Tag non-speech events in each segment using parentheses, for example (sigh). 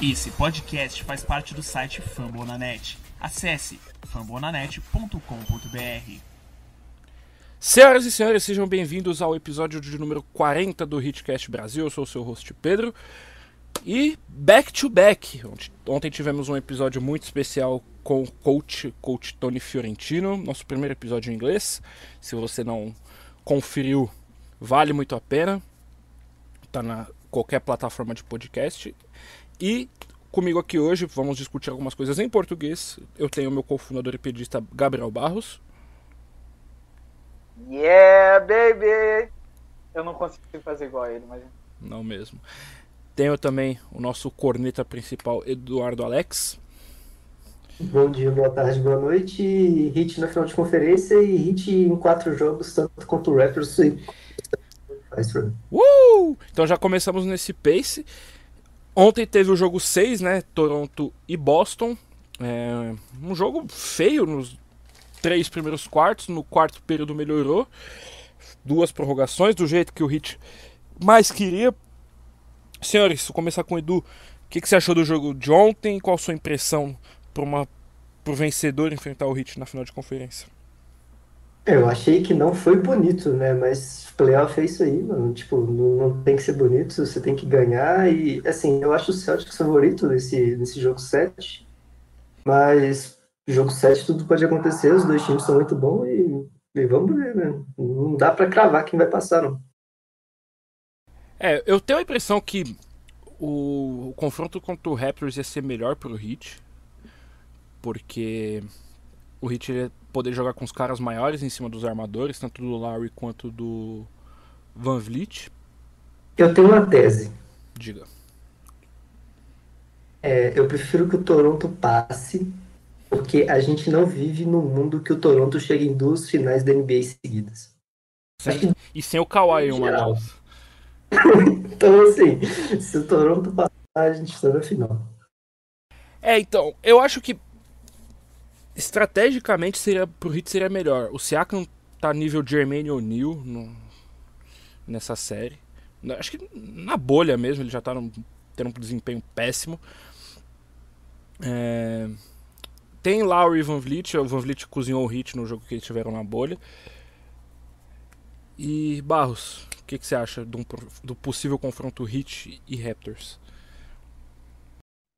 Esse podcast faz parte do site Fambonanet. Acesse fambonanet.com.br. Senhoras e senhores, sejam bem-vindos ao episódio de número 40 do Hitcast Brasil. Eu sou o seu host Pedro. E back to back. Ontem tivemos um episódio muito especial com o coach, coach Tony Fiorentino, nosso primeiro episódio em inglês. Se você não conferiu, vale muito a pena. Tá na qualquer plataforma de podcast. E comigo aqui hoje vamos discutir algumas coisas em português. Eu tenho o meu cofundador e pedista Gabriel Barros. Yeah, baby! Eu não consigo fazer igual a ele, mas. Não mesmo. Tenho também o nosso corneta principal, Eduardo Alex. Bom dia, boa tarde, boa noite. Hit na final de conferência e hit em quatro jogos, tanto quanto o Raptors. Uh! Então já começamos nesse pace. Ontem teve o jogo 6, né? Toronto e Boston. É, um jogo feio nos três primeiros quartos. No quarto período melhorou. Duas prorrogações, do jeito que o Hit mais queria. Senhores, vou começar com o Edu. O que, que você achou do jogo de ontem? Qual a sua impressão para o vencedor enfrentar o Hit na final de conferência? Eu achei que não foi bonito, né? Mas playoff é isso aí, mano. Tipo, não, não, tem que ser bonito, você tem que ganhar. E, assim, eu acho o Celtics favorito nesse, nesse jogo 7. Mas jogo 7 tudo pode acontecer, os dois times são muito bons e, e vamos ver, né? Não dá para cravar quem vai passar, não. É, eu tenho a impressão que o, o confronto contra o Raptors ia ser melhor pro Heat. Porque o Heat ia poder jogar com os caras maiores em cima dos armadores, tanto do Larry quanto do Van Vliet. Eu tenho uma tese. Diga. É, eu prefiro que o Toronto passe, porque a gente não vive num mundo que o Toronto chegue em duas finais da NBA seguidas. Sem, que... E sem o Kawhi uma delas. (laughs) então, assim, se o Toronto passar, a gente está na final. É, então, eu acho que estrategicamente seria pro Heat seria melhor. O Siakam tá nível Jermaine O'Neal nessa série. Acho que na bolha mesmo, ele já tá num, tendo um desempenho péssimo. É, tem Lowry e Van Vliet. O Van Vliet cozinhou o Hit no jogo que eles tiveram na bolha. E Barros, o que, que, você acha do, do possível confronto Hit e Raptors?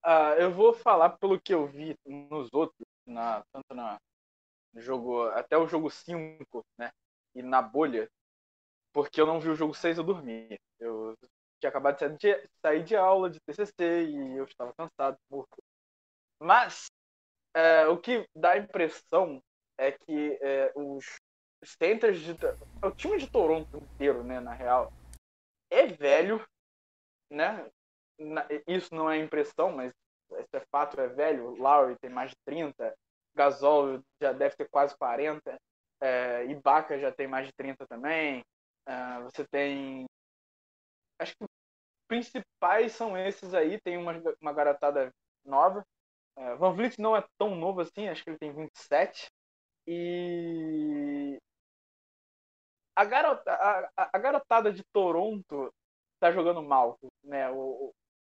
Uh, eu vou falar pelo que eu vi nos outros na, tanto na jogo, até o jogo 5, né? E na bolha, porque eu não vi o jogo 6, eu dormi. Eu tinha acabado de sair de, sair de aula de TCC e eu estava cansado, morto. Mas é, o que dá a impressão é que é, os centers de o time de Toronto inteiro, né, na real, é velho, né? Isso não é impressão, mas esse é fato, é velho. Lowry tem mais de 30, Gasol já deve ter quase 40, é, Ibaka já tem mais de 30 também. É, você tem. Acho que os principais são esses aí. Tem uma, uma garotada nova. É, Van Vliet não é tão novo assim, acho que ele tem 27. E. A, garota, a, a garotada de Toronto tá jogando mal. Né? O, o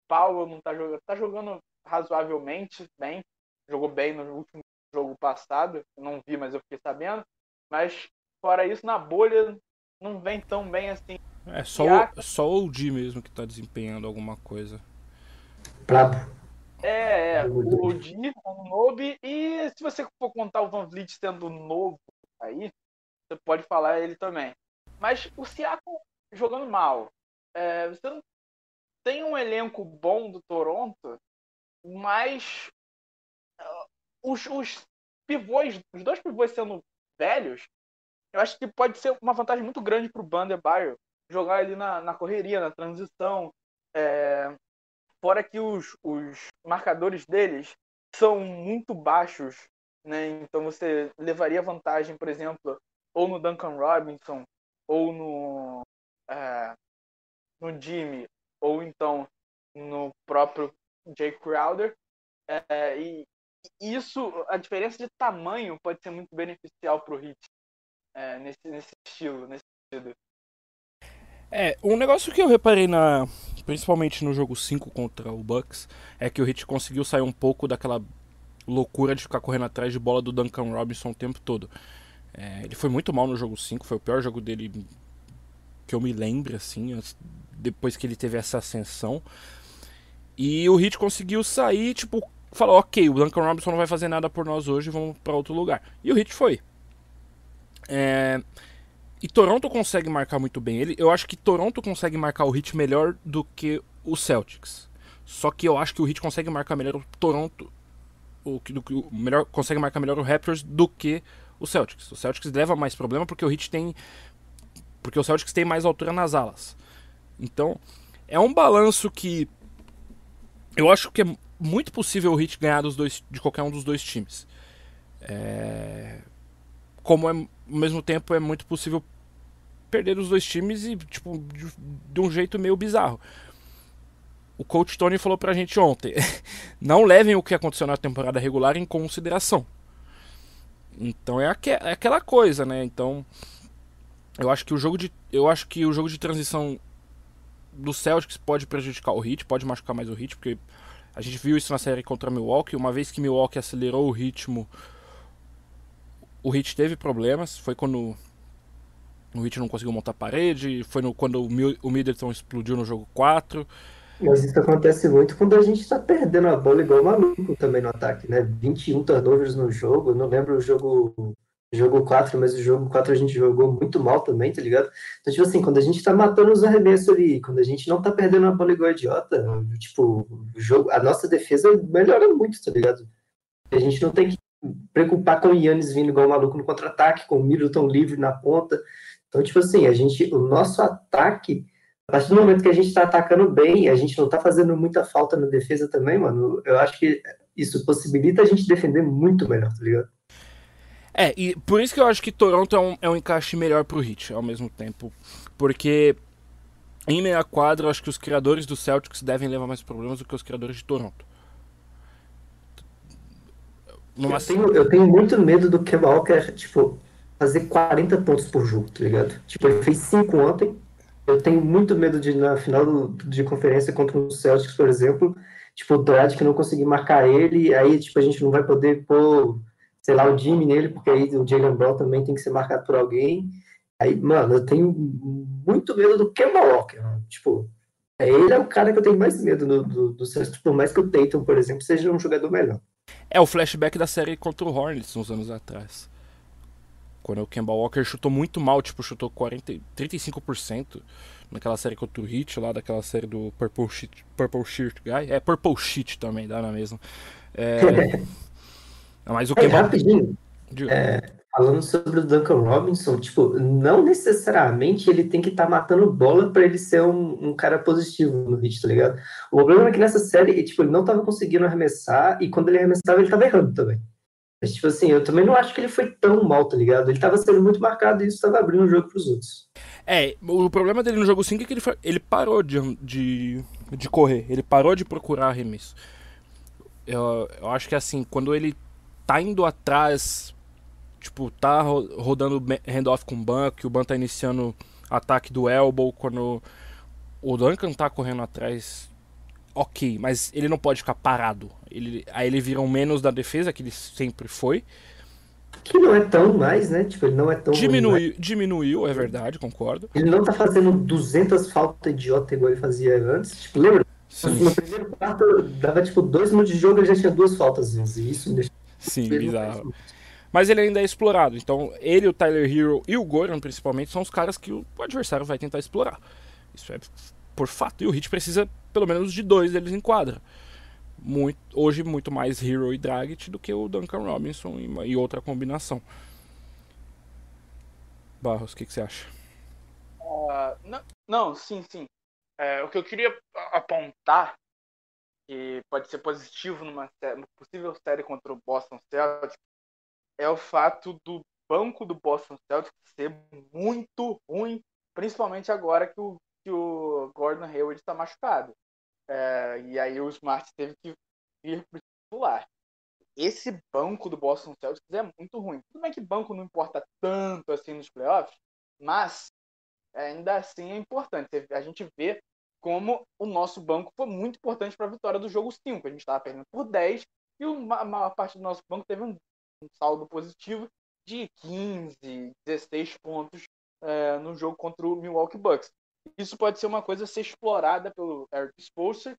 Paulo não tá jogando. Tá jogando razoavelmente bem. Jogou bem no último jogo passado. Não vi, mas eu fiquei sabendo. Mas, fora isso, na bolha não vem tão bem assim. É só, o, só o D mesmo que tá desempenhando alguma coisa. Brabo. É, é. O, o D, o Nobe. E se você for contar o Van Vliet sendo novo aí, você pode falar ele também. Mas o Siakam jogando mal. É, você não tem um elenco bom do Toronto, mas uh, os, os pivôs, os dois pivôs sendo velhos, eu acho que pode ser uma vantagem muito grande para o Bandebaio jogar ali na, na correria, na transição. É, fora que os, os marcadores deles são muito baixos, né? Então você levaria vantagem, por exemplo, ou no Duncan Robinson, ou no, é, no Jimmy, ou então no próprio Jay Crowder. É, e isso, a diferença de tamanho pode ser muito beneficial para o Hit é, nesse, nesse estilo, nesse sentido. É, um negócio que eu reparei na. Principalmente no jogo 5 contra o Bucks, é que o Hit conseguiu sair um pouco daquela loucura de ficar correndo atrás de bola do Duncan Robinson o tempo todo. É, ele foi muito mal no jogo 5, foi o pior jogo dele que eu me lembro, assim, depois que ele teve essa ascensão. E o Hit conseguiu sair, tipo, falou: ok, o Duncan Robinson não vai fazer nada por nós hoje, vamos para outro lugar. E o Hit foi. É, e Toronto consegue marcar muito bem ele. Eu acho que Toronto consegue marcar o Hit melhor do que o Celtics. Só que eu acho que o Hit consegue marcar melhor o Toronto. O, do, o melhor, consegue marcar melhor o Raptors do que o Celtics. O Celtics leva mais problema porque o Hit tem. Porque o Celtics tem mais altura nas alas. Então, é um balanço que. Eu acho que é muito possível o Hit ganhar dos dois, de qualquer um dos dois times. É... Como é, ao mesmo tempo é muito possível perder os dois times e, tipo, de, de um jeito meio bizarro. O coach Tony falou pra gente ontem: (laughs) não levem o que aconteceu na temporada regular em consideração. Então é, aqu é aquela coisa, né? Então eu acho que o jogo de eu acho que o jogo de transição do Celtics pode prejudicar o Heat, pode machucar mais o Heat, porque a gente viu isso na série contra Milwaukee, uma vez que Milwaukee acelerou o ritmo, o Heat teve problemas, foi quando o Hit não conseguiu montar parede, foi no, quando o, Middleton explodiu no jogo 4. Mas isso acontece muito quando a gente tá perdendo a bola igual maluco também no ataque, né? 21 turnovers no jogo, não lembro o jogo jogo 4, mas o jogo 4 a gente jogou muito mal também, tá ligado? Então, tipo assim, quando a gente tá matando os arremessos ali, quando a gente não tá perdendo a bola igual idiota, tipo, o jogo, a nossa defesa melhora muito, tá ligado? A gente não tem que preocupar com o Yannis vindo igual maluco no contra-ataque, com o Middleton livre na ponta. Então, tipo assim, a gente, o nosso ataque, a partir do momento que a gente está atacando bem, a gente não está fazendo muita falta na defesa também, mano. Eu acho que isso possibilita a gente defender muito melhor, tá ligado? É, e por isso que eu acho que Toronto é um, é um encaixe melhor pro Heat ao mesmo tempo. Porque em meia quadra, eu acho que os criadores do Celtics devem levar mais problemas do que os criadores de Toronto. Numa... Eu, tenho, eu tenho muito medo do Kemba Walker, tipo, fazer 40 pontos por jogo, tá ligado? Tipo, ele fez 5 ontem. Eu tenho muito medo de, na final do, de conferência contra o Celtics, por exemplo, tipo, o que não conseguir marcar ele, aí, tipo, a gente não vai poder pôr, sei lá, o Jimmy nele, porque aí o Jalen Brown também tem que ser marcado por alguém. Aí, mano, eu tenho muito medo do Kemba Walker, mano. Tipo, é, ele é o cara que eu tenho mais medo do, do, do Celtics, por mais que o Tatum, por exemplo, seja um jogador melhor. É o flashback da série contra o Hornets uns anos atrás. Quando o Kemba Walker chutou muito mal, tipo, chutou 40, 35% naquela série contra o Hit, lá daquela série do Purple Sheet, Purple Shirt Guy. É Purple Sheet também, dá na mesma. É... (laughs) Mas o Kemba... É, rapidinho. É, falando sobre o Duncan Robinson, tipo, não necessariamente ele tem que estar tá matando bola para ele ser um, um, cara positivo no hit, tá ligado? O problema é que nessa série, tipo, ele não tava conseguindo arremessar e quando ele arremessava ele tava errando também. Mas, tipo assim, eu também não acho que ele foi tão mal, tá ligado? Ele tava sendo muito marcado e isso tava abrindo o jogo pros outros. É, o problema dele no jogo 5 é que ele, ele parou de, de, de correr, ele parou de procurar arremesso. Eu, eu acho que assim, quando ele tá indo atrás, tipo, tá rodando handoff com o Ban, que o Ban tá iniciando ataque do elbow, quando o Duncan tá correndo atrás ok, mas ele não pode ficar parado. Ele, aí ele vira um menos da defesa, que ele sempre foi. Que não é tão mais, né? Tipo, ele não é tão. Diminuiu, diminuiu, é verdade, concordo. Ele não tá fazendo 200 faltas idiota igual ele fazia antes. Tipo, lembra? Sim. No primeiro quarto, dava tipo dois minutos de jogo ele já tinha duas faltas. E isso me deixa. Sim, bizarro. Mas ele ainda é explorado. Então, ele, o Tyler Hero e o Goran, principalmente, são os caras que o adversário vai tentar explorar. Isso é por fato. E o Hit precisa pelo menos de dois deles em quadra. Muito, hoje muito mais Hero e Dragic do que o Duncan Robinson e, e outra combinação. Barros, o que, que, você acha? Uh, não, não, sim, sim. É, o que eu queria apontar, que pode ser positivo numa, numa possível série contra o Boston Celtics, é o fato do banco do Boston Celtics ser muito ruim, principalmente agora que o que o Gordon Hayward está machucado. É, e aí o Smart teve que ir para o titular. Esse banco do Boston Celtics é muito ruim. Tudo bem que banco não importa tanto assim nos playoffs, mas ainda assim é importante. A gente vê como o nosso banco foi muito importante para a vitória do jogo 5. A gente estava perdendo por 10 e a maior parte do nosso banco teve um, saldo positivo de 15, 16 pontos é, no jogo contra o Milwaukee Bucks. Isso pode ser uma coisa a ser explorada pelo Eric Spoelstra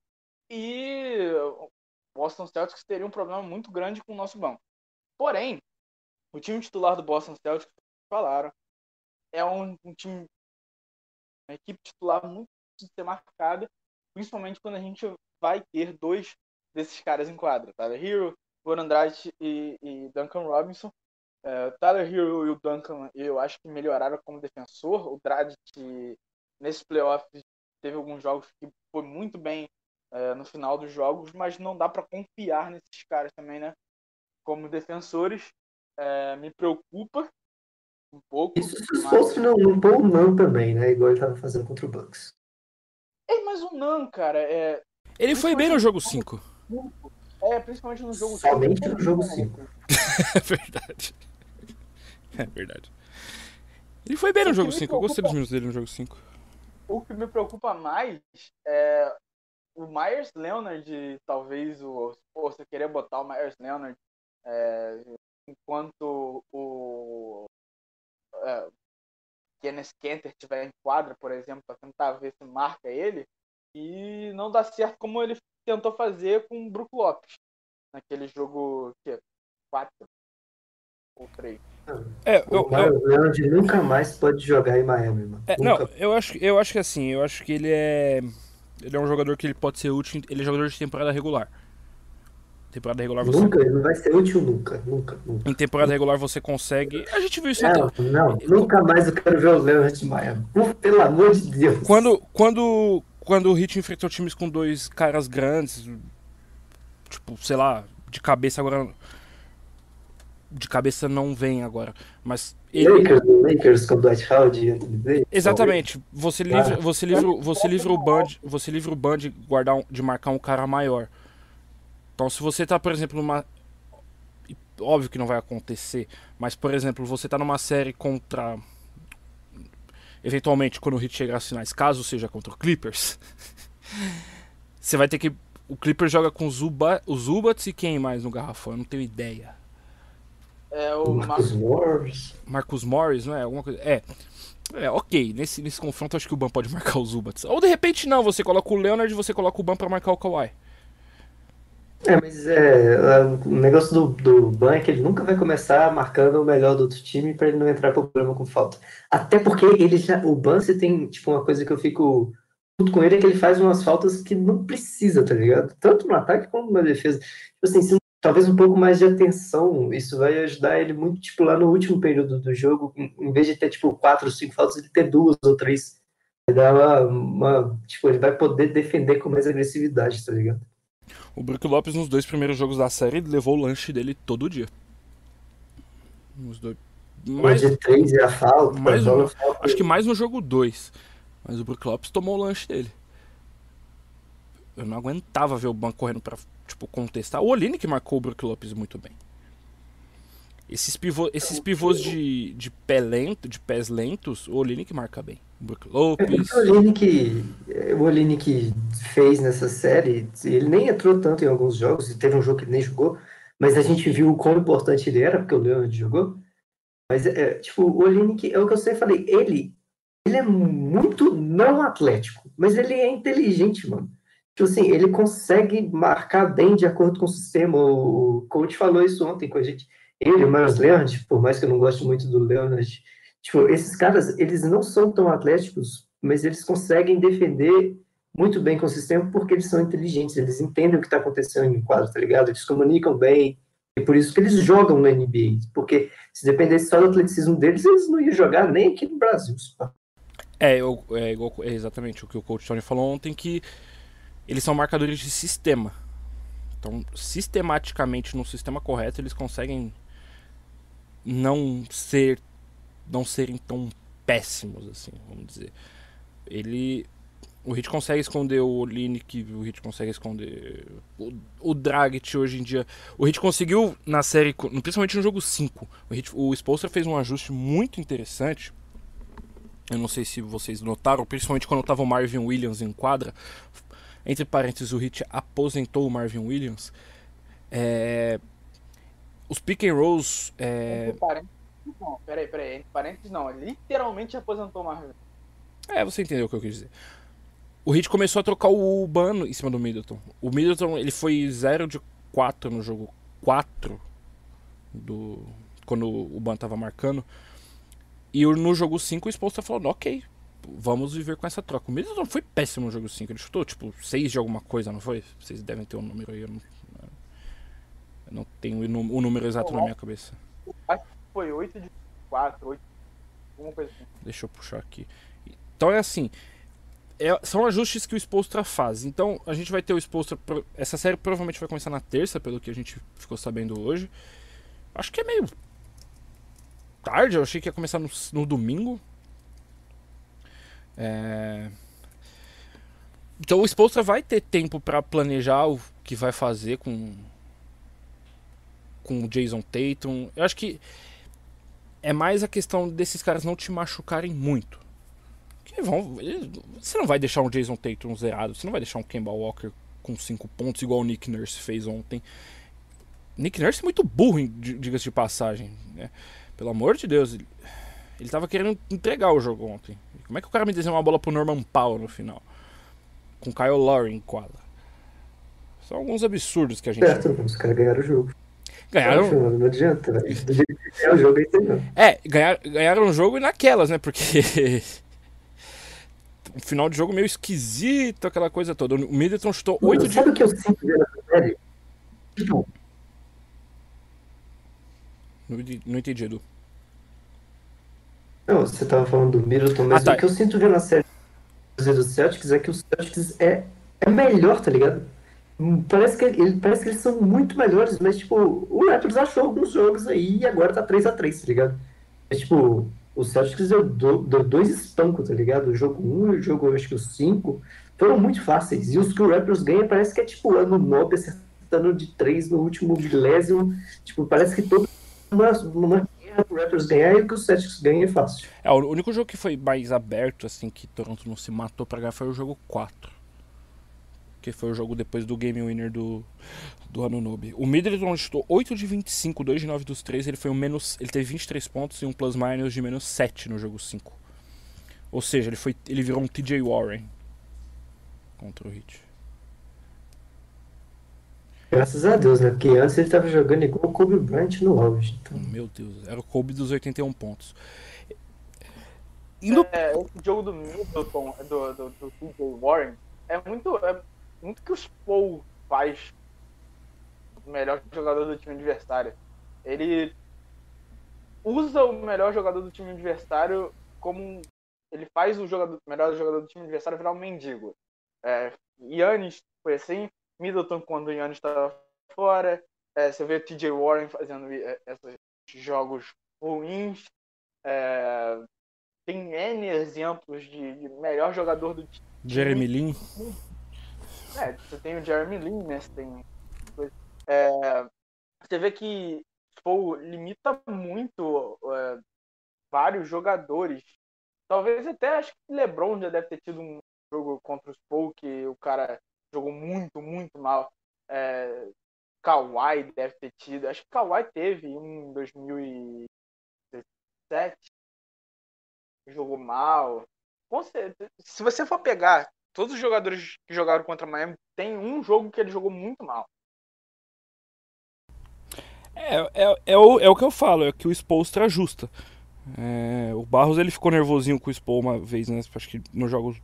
e o Boston Celtics teria um problema muito grande com o nosso banco. Porém, o time titular do Boston Celtics, falaram, é um, um time, uma equipe titular muito de ser marcada, principalmente quando a gente vai ter dois desses caras em quadra, Tyler Hero, Goran Dragic e, e Duncan Robinson. É, Tyler Hero e o Duncan, eu acho que melhoraram como defensor. O Dragic, nesse playoff, teve alguns jogos que foi muito bem é, no final dos jogos, mas não dá para confiar nesses caras também, né? Como defensores. É, me preocupa um pouco. Isso se mas... fosse não, não pôr o Nan também, né? Igual ele tava fazendo contra o Bucks. Mas o Nan, cara, é. Ele foi bem no jogo 5. É, principalmente no jogo 5. Somente no jogo 5. (laughs) é verdade. É verdade. Ele foi bem no jogo 5. Eu gostei dos minutos dele no jogo 5. O que me preocupa mais é o Myers Leonard, talvez o. Pô, você querer botar o Myers Leonard é, enquanto o. É, Kenneth Kenter estiver em quadra, por exemplo, para tentar ver se marca ele, e não dá certo como ele tentou fazer com o Brook Lopes naquele jogo que 4 ou 3. É, eu, o Leonard nunca mais pode jogar em Miami, mano. É, não, eu acho, eu acho que assim, eu acho que ele é ele é um jogador que ele pode ser útil, ele é jogador de temporada regular. Temporada regular você. Nunca, ele não vai ser útil nunca, nunca, nunca. Em temporada regular você consegue. A gente viu isso Não, até... não, nunca mais eu quero ver o Leonard de Miami. Pelo amor de Deus. Quando, quando, quando o Hit enfrentou times com dois caras grandes, tipo, sei lá, de cabeça agora. De cabeça não vem agora. Mas. Ele... Lakers, Lakers com Dwight Howard Exatamente. Você livra, você livra, você livra o Band, você livra o Band de guardar um, de marcar um cara maior. Então, se você tá, por exemplo, numa. Óbvio que não vai acontecer, mas, por exemplo, você tá numa série contra. Eventualmente, quando o Hit chegar às finais, caso seja contra o Clippers, (laughs) você vai ter que. O Clippers joga com os, Zuba... Zubats e quem mais no garrafão? Eu não tenho ideia. É o Marcus Morris. Marcus Morris, não é? Alguma coisa. É. É, ok. Nesse, nesse confronto, acho que o Ban pode (laughs) marcar os Zubats. Ou de repente, não. Você coloca o Leonard e você coloca o Ban pra marcar o Kawhi. É, mas é, é, o negócio do, do Ban é que ele nunca vai começar marcando o melhor do outro time para ele não entrar em problema com falta. Até porque ele já, o Ban, você tem, tipo, uma coisa que eu fico junto com ele é que ele faz umas faltas que não precisa, tá ligado? Tanto no ataque como na defesa. Tipo assim, se, talvez um pouco mais de atenção, isso vai ajudar ele muito, tipo, lá no último período do jogo, em, em vez de ter, tipo, quatro ou cinco faltas, ele ter duas ou três. Vai dar uma, uma, tipo, ele vai poder defender com mais agressividade, tá ligado? O Brook Lopes, nos dois primeiros jogos da série, levou o lanche dele todo dia. Nos dois. Mais de três e a falta. Mais um. Acho que mais no jogo 2. Mas o Brook Lopes tomou o lanche dele. Eu não aguentava ver o banco correndo pra tipo, contestar. O Oline que marcou o Brook Lopes muito bem. Esses, pivô, esses pivôs de, de pé lento, de pés lentos, o Oline que marca bem. Brook Lopes. O Oline que o fez nessa série, ele nem entrou tanto em alguns jogos, teve um jogo que ele nem jogou, mas a gente viu o quão importante ele era, porque o Leonard jogou. Mas é, tipo, o Oline que é o que eu sempre falei, ele ele é muito não atlético, mas ele é inteligente, mano. Tipo assim, ele consegue marcar bem de acordo com o sistema. O coach falou isso ontem com a gente ele, o Miles Leonard, por mais que eu não goste muito do Leonard, tipo, esses caras, eles não são tão atléticos, mas eles conseguem defender muito bem com o sistema porque eles são inteligentes, eles entendem o que está acontecendo em quadro, tá ligado? Eles comunicam bem, e por isso que eles jogam na NBA, porque se dependesse só do atleticismo deles, eles não iam jogar nem aqui no Brasil. É, eu, é, igual, é exatamente o que o coach Tony falou ontem, que eles são marcadores de sistema. Então, sistematicamente, no sistema correto, eles conseguem não ser não serem tão péssimos assim, vamos dizer. Ele o Hit consegue esconder o Olinick, o Hit consegue esconder o, o Dragit hoje em dia. O Hit conseguiu na série, principalmente no jogo 5. O, Hit, o Spolster fez um ajuste muito interessante Eu não sei se vocês notaram, principalmente quando tava o Marvin Williams em quadra. Entre parênteses, o Hit aposentou o Marvin Williams. É, os pick and rolls. É... Entre parênteses, não, peraí, peraí. Entre parênteses, não. Ele literalmente aposentou o Marvin. É, você entendeu o que eu quis dizer. O Hit começou a trocar o Ban em cima do Middleton. O Middleton ele foi 0 de 4 no jogo 4 do quando o Ban tava marcando. E no jogo 5 o Spolstra falou, ok, vamos viver com essa troca. O Middleton foi péssimo no jogo 5. Ele chutou tipo 6 de alguma coisa, não foi? Vocês devem ter um número aí. Eu não, eu não tenho o número exato na minha cabeça. Acho que foi 8 de 4, 8 alguma coisa assim. Deixa eu puxar aqui. Então é assim, é, são ajustes que o Spolstra faz. Então a gente vai ter o Spolstra. Essa série provavelmente vai começar na terça, pelo que a gente ficou sabendo hoje. Acho que é meio tarde, eu achei que ia começar no, no domingo. É... Então o Spolstra vai ter tempo para planejar o que vai fazer com com o Jason Tatum. Eu acho que é mais a questão desses caras não te machucarem muito. Que vão, você não vai deixar um Jason Tatum zerado, você não vai deixar um Kemba Walker com 5 pontos igual o Nick Nurse fez ontem. Nick Nurse é muito burro, diga-se de passagem. Né? Pelo amor de Deus, ele, ele tava querendo entregar o jogo ontem. Como é que o cara me desenhou uma bola pro Norman Powell no final? Com Kyle Lowry em quadra. São alguns absurdos que a gente. Certo, os caras ganharam o jogo. Ganharam. Não, não adianta, né? Do jeito que é o jogo aí não. É, ganhar, ganharam o jogo e naquelas, né? Porque. (laughs) um final de jogo meio esquisito, aquela coisa toda. O Middleton chutou 8 de. Sabe o que eu sinto nessa série? Tipo. Não, não entendi, Edu. Não, você tava falando do Middleton, mas Ah, tá. o que eu sinto ver na série do Celtics é que o Celtics é, é melhor, tá ligado? Parece que, ele, parece que eles são muito melhores, mas, tipo, o Raptors achou alguns jogos aí e agora tá 3x3, tá ligado? Mas, tipo, o Celtics deu, deu dois espancos, tá ligado? O jogo 1 e o jogo, acho que o 5, foram muito fáceis. E os que o Raptors ganha parece que é, tipo, ano nobre acertando de 3 no último milésimo. Tipo, parece que todo uma, uma guerra Raptors ganhar e o que o Celtics ganha é fácil. É, o único jogo que foi mais aberto, assim, que Toronto não se matou pra ganhar foi o jogo 4. Que foi o jogo depois do game winner do, do Anunobi. O Middleton chutou 8 de 25, 2 de 9 dos 3. Ele foi um menos. Ele teve 23 pontos e um plus minus de menos 7 no jogo 5. Ou seja, ele, foi, ele virou um TJ Warren contra o Heat. Graças a Deus, né? Porque antes ele tava jogando igual o Kobe Bryant no auge. Então, Meu Deus, era o Kobe dos 81 pontos. Indo É, esse jogo do Middleton, do, do, do TJ Warren, é muito, é muito que o Spo faz o melhor jogador do time adversário. Ele usa o melhor jogador do time adversário como ele faz o jogador, melhor jogador do time adversário virar um mendigo. É, Yannis foi assim, Middleton quando o Yannis estava fora, é, você vê o TJ Warren fazendo é, esses jogos ruins. É, tem N exemplos de, de melhor jogador do time. Jeremy Lin. É, você tem o Jeremy Lin, né? Você tem. É, você vê que Spo limita muito é, vários jogadores. Talvez até acho que LeBron já deve ter tido um jogo contra o Spo que o cara jogou muito, muito mal. É, Kawhi deve ter tido. Acho que Kawhi teve em 2017. Jogou mal. Se você for pegar todos os jogadores que jogaram contra Miami, tem um jogo que ele jogou muito mal. É, é, é, o, é o que eu falo, é que o Spolstra ajusta. É, o Barros ele ficou nervosinho com o Spol uma vez, né? Acho que nos jogos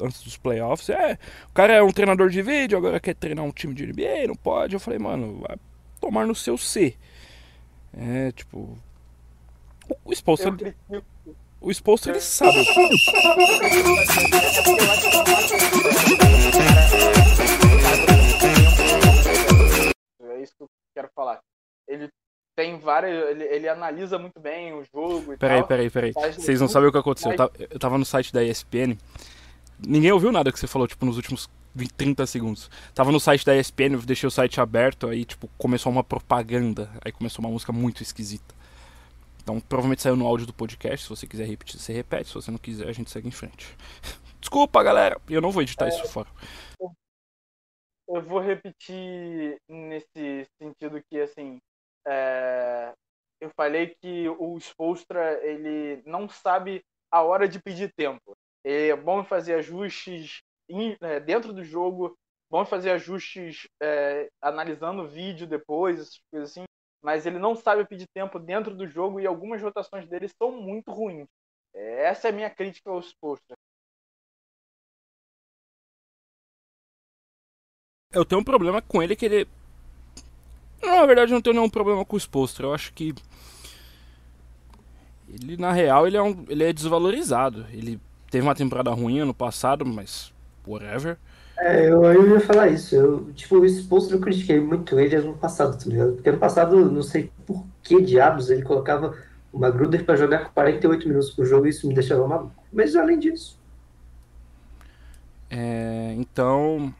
antes dos playoffs. É, o cara é um treinador de vídeo, agora quer treinar um time de NBA, não pode. Eu falei, mano, vai tomar no seu C. É, tipo. O, o Spolstra, Eu. O Spolstra ele sabe. É isso que eu quero falar. Ele tem várias. Ele, ele analisa muito bem o jogo e Peraí, tal. peraí, peraí. Vocês não sabem o que aconteceu. Eu mas- tava, eu tava no site da ESPN. Ninguém ouviu nada que você falou, tipo, nos últimos 20, 30 segundos. Tava no site da ESPN, eu deixei o site aberto, aí, tipo, começou uma propaganda. Aí começou uma música muito esquisita. Então provavelmente saiu no áudio do podcast. Se você quiser repetir, você repete. Se você não quiser, a gente segue em frente. (laughs) Desculpa, galera. Eu não vou editar é, isso fora. Eu vou repetir nesse sentido que, assim, é, eu falei que o Spolstra, ele não sabe a hora de pedir tempo. É bom fazer ajustes é, dentro do jogo, bom fazer ajustes é, analisando o vídeo depois, essas coisas assim, mas ele não sabe pedir tempo dentro do jogo e algumas rotações dele são muito ruins. É, essa é a minha crítica ao Spolstra. Eu tenho um problema com ele que ele. Na verdade, eu não tenho nenhum problema com o Spolstra. Eu acho que. Ele, na real, ele é, um... ele é desvalorizado. Ele teve uma temporada ruim ano passado, mas. Whatever. É, eu, eu ia falar isso. Eu, tipo, o Spolstra eu critiquei muito ele ano passado, tá ligado? Porque ano passado, não sei por que diabos, ele colocava o Magruder pra jogar 48 minutos por jogo e isso me deixava maluco. Mas além disso. É, então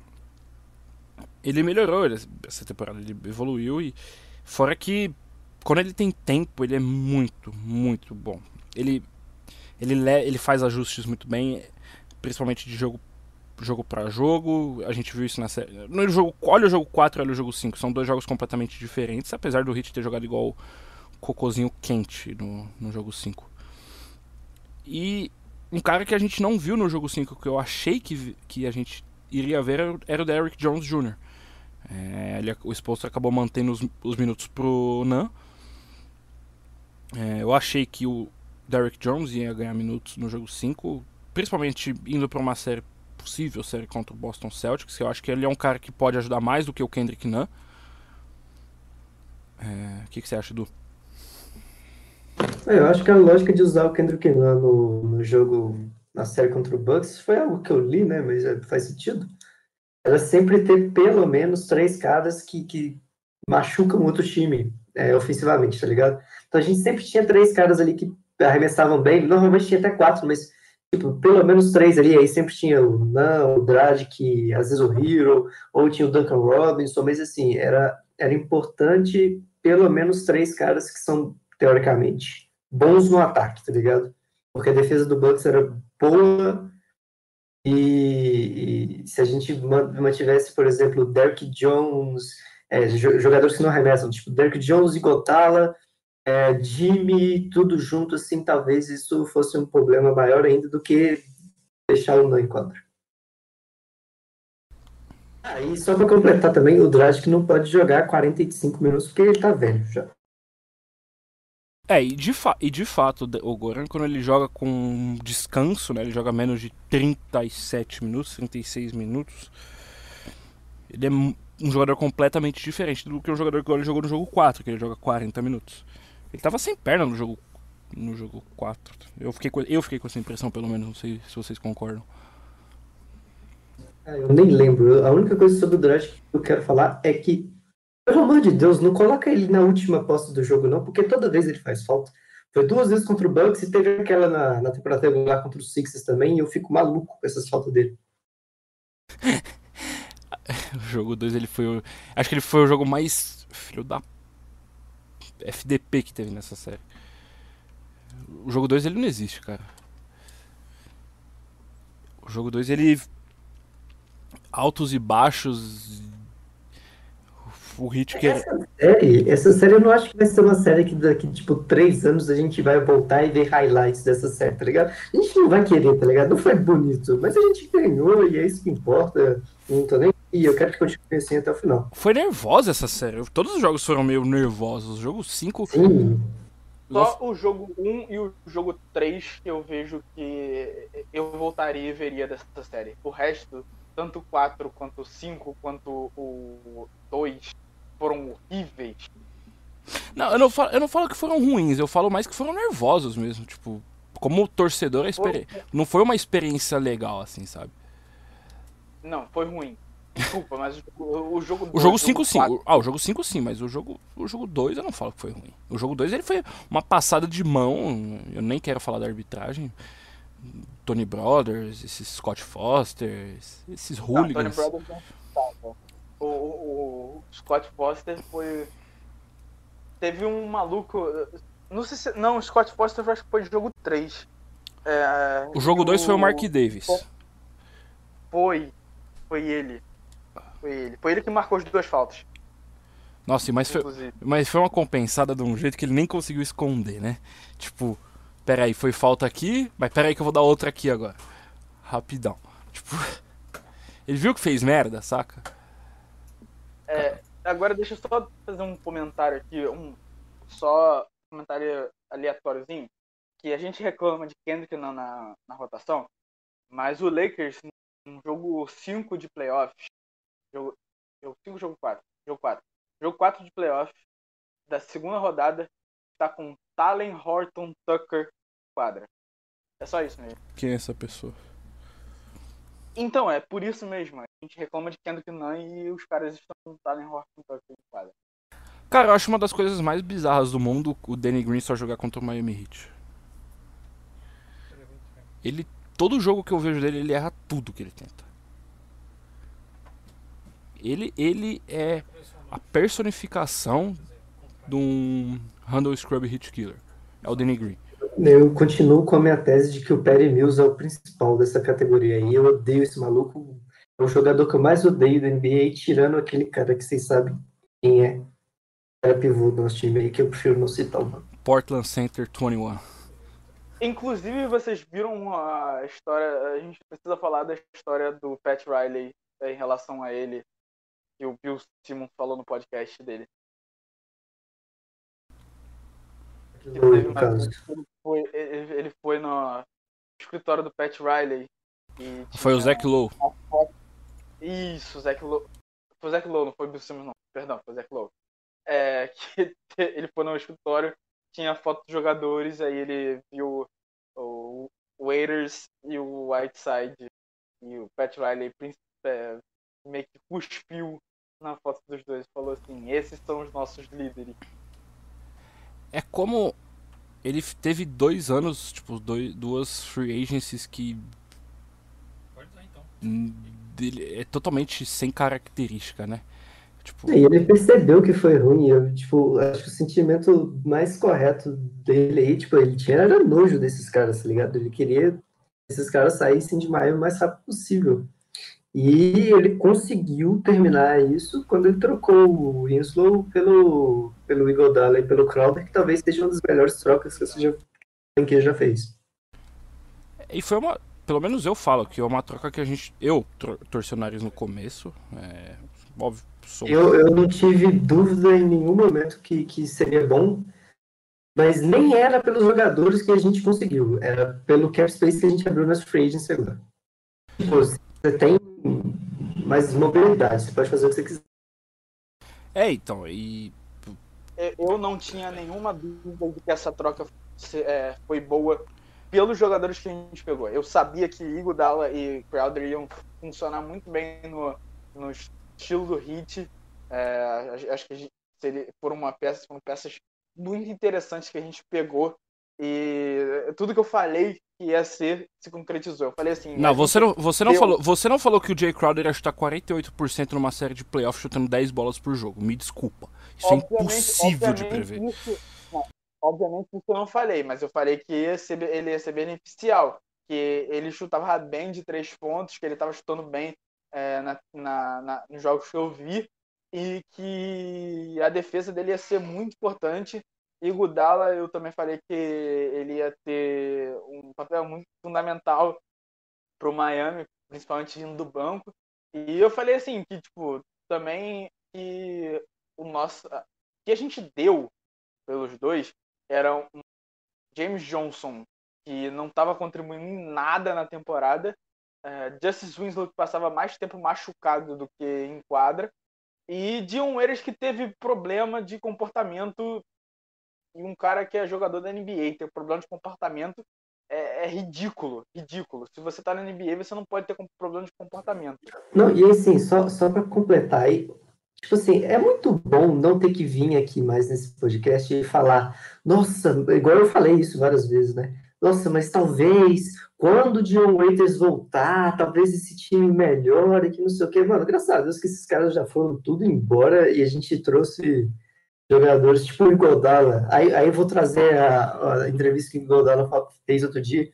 ele melhorou essa temporada, ele evoluiu e fora que quando ele tem tempo, ele é muito, muito bom. Ele ele ele faz ajustes muito bem, principalmente de jogo jogo para jogo. A gente viu isso na série. No jogo, olha o jogo 4 e olha o jogo 5, são dois jogos completamente diferentes, apesar do Hit ter jogado igual cocôzinho quente no, no jogo 5. E um cara que a gente não viu no jogo 5, que eu achei que, que a gente iria ver, era o Derrick Jones Jr. É, ele, o exposto acabou mantendo os, os minutos pro Nan. É, eu achei que o Derrick Jones ia ganhar minutos no jogo 5, principalmente indo para uma série possível, série contra o Boston Celtics. Eu acho que ele é um cara que pode ajudar mais do que o Kendrick Nunn. É, o que, que, você acha, Du? É, eu acho que a lógica de usar o Kendrick Nunn no, no jogo, na série contra o Bucks, foi algo que eu li, né? Mas é, faz sentido era sempre ter pelo menos três caras que, que machucam outro time é, ofensivamente, tá ligado? Então a gente sempre tinha três caras ali que arremessavam bem, normalmente tinha até quatro, mas tipo, pelo menos três ali, aí sempre tinha o Nan, o Dragic, às vezes o Hero, ou tinha o Duncan Robinson, mas assim, era, era importante pelo menos três caras que são, teoricamente, bons no ataque, tá ligado? Porque a defesa do Bucks era boa, e, e, se a gente mantivesse, por exemplo, Derek Jones, é, jogadores que não arremessam, tipo Derek Jones e Gotala, é, Jimmy, tudo junto, assim, talvez isso fosse um problema maior ainda do que deixar o não em quadra. Ah, e só para completar também, o Dragic não pode jogar 45 minutos porque ele tá velho já. É, e de, e de fato, o Goran, quando ele joga com descanso, né, ele joga menos de 37 minutos, 36 minutos, ele é um jogador completamente diferente do que o jogador que ele jogou no jogo 4, que ele joga 40 minutos. Ele tava sem perna no jogo no jogo 4. Eu fiquei com, eu fiquei com essa impressão, pelo menos, não sei se vocês concordam. Ah, eu nem lembro. A única coisa sobre o draft que eu quero falar é que pelo amor de Deus, não coloca ele na última posse do jogo, não, porque toda vez ele faz falta. Foi duas vezes contra o Bucks e teve aquela na, na temporada regular contra os Sixers também, e eu fico maluco com essas faltas dele. (laughs) o jogo 2 ele foi o, Acho que ele foi o jogo mais. Filho da. FDP que teve nessa série. O jogo 2 ele não existe, cara. O jogo 2 ele. Altos e baixos o Hit que série, essa série eu não acho que vai ser uma série que daqui, tipo, três anos a gente vai voltar e ver highlights dessa série, tá ligado? A gente não vai querer, tá ligado? Não foi bonito, mas a gente ganhou e é isso que importa. Não tô nem. E eu quero que continue assim até o final. Foi nervosa essa série. Todos os jogos foram meio nervosos. O jogo 5. Sim. Só o jogo 1 e o jogo 3 que eu vejo que eu voltaria e veria dessa série. O resto, tanto o 4 quanto o 5, quanto o 2, foram horríveis. Não, eu não, falo, eu não falo que foram ruins, eu falo mais que foram nervosos mesmo. Tipo, como torcedor, a experi... não foi uma experiência legal, assim, sabe? Não, foi ruim. Desculpa, mas o, o jogo O jogo 5 sim. Ah, o jogo 5 sim, mas o jogo o jogo 2 eu não falo que foi ruim. O jogo 2 ele foi uma passada de mão, eu nem quero falar da arbitragem. Tony Brothers, esses Scott Foster, esses hooligans. Não, Tony Brothers não o, o, Scott Foster foi. Teve um maluco. Não sei se. Não, o Scott Foster eu acho que foi de jogo 3. É, O jogo 2 foi o Mark Davis. Foi. Foi ele. Foi ele. Foi ele que marcou as duas faltas. Nossa, mas foi, mas foi uma compensada de um jeito que ele nem conseguiu esconder, né? Tipo, peraí, foi falta aqui, mas peraí que eu vou dar outra aqui agora. Rapidão. Tipo, (laughs) ele viu que fez merda, saca? É, agora deixa eu só fazer um comentário aqui, um só comentário aleatóriozinho, que a gente reclama de Kendrick na, na, na rotação, mas o Lakers, no jogo 5 de playoffs, jogo, jogo 5 jogo 4, jogo 4, jogo 4 de playoffs, da segunda rodada, está com Talen Horton Tucker quadra. É só isso mesmo. Quem é essa pessoa? Então, é por isso mesmo. A gente reclama de Kendrick Nunn e os caras estão com Talen Horton Tucker em quadra. Cara, eu acho uma das coisas mais bizarras do mundo o Danny Green só jogar contra o Miami Heat. Ele. Todo jogo que eu vejo dele, ele erra tudo que ele tenta. Ele, ele é a personificação de um Handle Scrub Hit Killer. É o Danny Green. Eu continuo com a minha tese de que o Perry Mills é o principal dessa categoria aí. Eu odeio esse maluco. É o jogador que eu mais odeio da NBA, tirando aquele cara que vocês sabem quem é. É pivô do nosso time aí, que eu prefiro não citar o nome. Portland Center 21. Inclusive, vocês viram a história. A gente precisa falar da história do Pat Riley eh, em relação a ele, que o Bill Simmons falou no podcast dele. Teve uma Ele foi, ele ele foi no escritório do Pat Riley. E Foi o Zach Lowe. foto- Isso, o Zach Lowe. Foi o Zach Lowe, não foi o Bill Simmons, não. Perdão, foi o Zach Lowe. É, (laughs) que ele foi no escritório, tinha foto dos jogadores, aí ele viu o Waiters e o Whiteside e o Pat Riley é, meio que cuspiu na foto dos dois e falou assim, esses são os nossos líderes. É como ele teve dois anos, tipo, dois, duas free agencies que Pode usar então. dele é totalmente sem característica, né? Tipo, E ele percebeu que foi ruim. Eu, tipo, acho que o sentimento mais correto dele aí, tipo, ele tinha era nojo desses caras, tá ligado? Ele queria que esses caras saíssem de Miami o mais rápido possível. E ele conseguiu terminar isso quando ele trocou o Winslow pelo, pelo Iguodala e pelo Crowder, que talvez seja uma das melhores trocas que já- franquia já fez. E foi uma. Pelo menos eu falo que é uma troca que a gente. Eu tor- torci o nariz no começo. É, óbvio, sou. Eu, eu não tive dúvida em nenhum momento que, que seria bom, mas nem era pelos jogadores que a gente conseguiu, era pelo cap space que a gente abriu nas free agents agora. Tipo, você tem mais mobilidade, você pode fazer o que você quiser. É, então, e. Eu não tinha nenhuma dúvida de que essa troca é, foi boa pelos jogadores que a gente pegou. Eu sabia que Iguodala e Crowder iam funcionar muito bem no, no estilo do Heat. É, acho que seria, foram uma peça, foram peças muito interessantes que a gente pegou e tudo que eu falei que ia ser se concretizou. Eu falei assim, Não, você não, você não deu- falou. Você não falou que o Jay Crowder ia chutar 48% numa série de playoffs chutando 10 bolas por jogo. Me desculpa. Isso é Obviamente- impossível de prever. isso- não, obviamente isso eu não falei, mas eu falei que ia ser, ele ia ser beneficial, que ele chutava bem de três pontos, que ele estava chutando bem é, na, na- na- nos jogos que eu vi, e que a defesa dele ia ser muito importante. E Gudala, eu também falei que ele ia ter um papel muito fundamental para o Miami, principalmente indo do banco. E eu falei assim, que tipo, também que o nosso que a gente deu pelos dois era um James Johnson que não estava contribuindo em nada na temporada, é, Justice Winslow que passava mais tempo machucado do que em quadra e Dion Waiters que teve problema de comportamento e um cara que é jogador da NBA ter problema de comportamento é, é ridículo, ridículo. Se você tá na NBA, você não pode ter problema de comportamento. Não, e assim, só, só para completar aí, tipo assim, é muito bom não ter que vir aqui mais nesse podcast e falar, nossa, igual eu falei isso várias vezes, né? Nossa, mas talvez quando o John Waiters voltar, talvez esse time melhore, que não sei o quê. Mano, graças a Deus que esses caras já foram tudo embora e a gente trouxe jogadores tipo o Igodala. Aí, aí eu vou trazer a, a entrevista que o Igodala fez outro dia.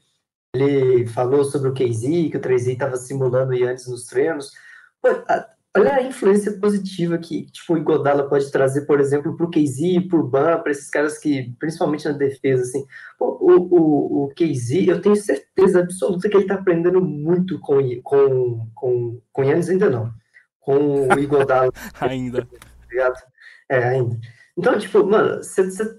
Ele falou sobre o KZ, que o 3 estava simulando o Yannis nos treinos. Olha a influência positiva que tipo, o Igodala pode trazer, por exemplo, para o KZ, para o Ban, para esses caras que, principalmente na defesa, assim. O, o, o KZ, eu tenho certeza absoluta que ele está aprendendo muito com, com, com, com o Yannis, ainda não. Com o Igodala. (laughs) ainda. Obrigado. É, ainda. Então, tipo, mano, cê, cê,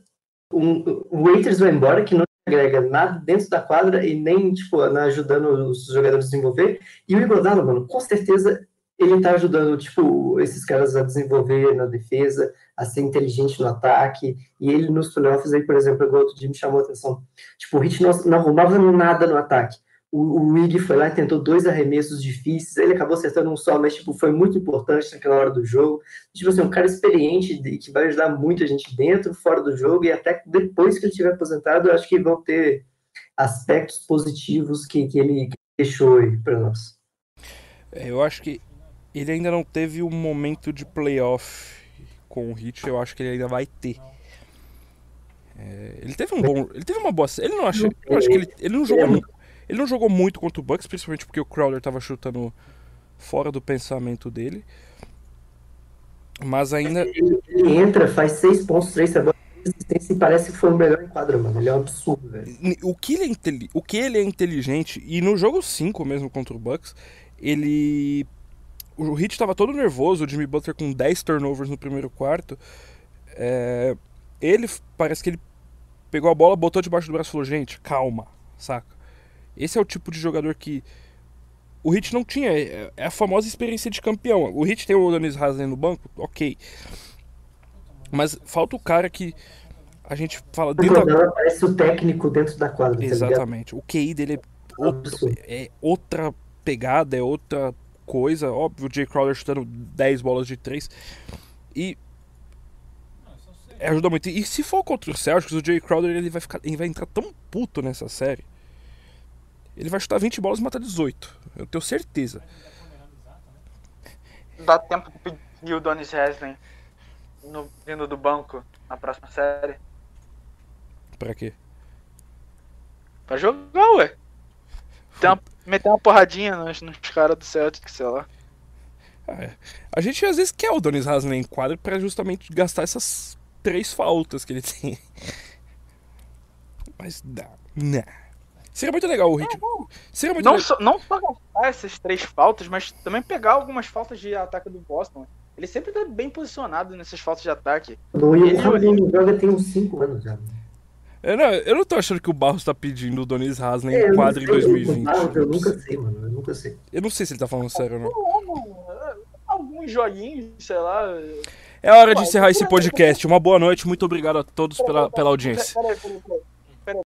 um, o Waiters vai embora, que não agrega nada dentro da quadra e nem, tipo, ajudando os jogadores a desenvolver. E o Igodala, mano, com certeza ele tá ajudando, tipo, esses caras a desenvolver na defesa, a ser inteligente no ataque. E ele nos playoffs aí, por exemplo, igual outro dia me chamou a atenção. Tipo, o Hit não, não arrumava nada no ataque o, o Wig foi lá e tentou dois arremessos difíceis, ele acabou acertando um só, mas tipo, foi muito importante naquela hora do jogo. Tipo assim, um cara experiente de, que vai ajudar muita gente dentro, fora do jogo, e até depois que ele estiver aposentado, eu acho que vão ter aspectos positivos que, que ele deixou aí para nós. É, eu acho que ele ainda não teve um momento de playoff com o Hit, eu acho que ele ainda vai ter. É, ele teve um bom. Ele teve uma boa. Ele não acha. Eu acho que ele, ele não jogou. Ele não jogou muito contra o Bucks, principalmente porque o Crowder estava chutando fora do pensamento dele. Mas ainda. Ele, ele entra, faz seis pontos, três rebotes e parece que foi o melhor enquadro, mano. Ele é um absurdo, velho. O que, ele é o que ele é inteligente, e no jogo 5 mesmo contra o Bucks, ele. O Hit estava todo nervoso, o Jimmy Butler com 10 turnovers no primeiro quarto. É... Ele parece que ele pegou a bola, botou debaixo do braço e falou: Gente, calma, saca? Esse é o tipo de jogador que o Hit não tinha. É, é a famosa experiência de campeão. O Hit tem o Donis Haslem no banco, ok. Mas falta o cara que a gente fala dentro da... parece o técnico dentro da quadra. Tá Exatamente. Tá o QI dele é, outro, é outra pegada, é outra coisa. Óbvio, o Jay Crowder chutando 10 bolas de 3. E ajuda muito. E se for contra o Celtics, o Jay Crowder ele vai ficar, ele vai entrar tão puto nessa série ele vai chutar 20 bolas e matar 18. Eu tenho certeza. Dá tempo de pedir o Donis Haslem no, vindo do banco na próxima série? Pra quê? Pra jogar, ué. Uma, meter uma porradinha nos, nos caras do Celtic, sei lá. Ah, é. A gente às vezes quer o Donis Haslem em quadro pra justamente gastar essas três faltas que ele tem. (laughs) Mas dá. Não. Seria muito legal o Hit. Seria muito não, só, não só gastar essas três faltas, mas também pegar algumas faltas de ataque do Boston. Ele sempre tá bem posicionado nessas faltas de ataque. O ele joga tem uns 5 anos já. Eu não, eu não tô achando que o Barros tá pedindo o Donis Haslem é, em quadro em 2020. Eu, eu nunca sei, mano. Eu nunca sei. Eu não sei se ele tá falando sério ou não. não alguns joguinhos, sei lá. É hora de encerrar esse podcast. Uma boa noite, muito obrigado a todos pela, pela audiência. Peraí, peraí, peraí.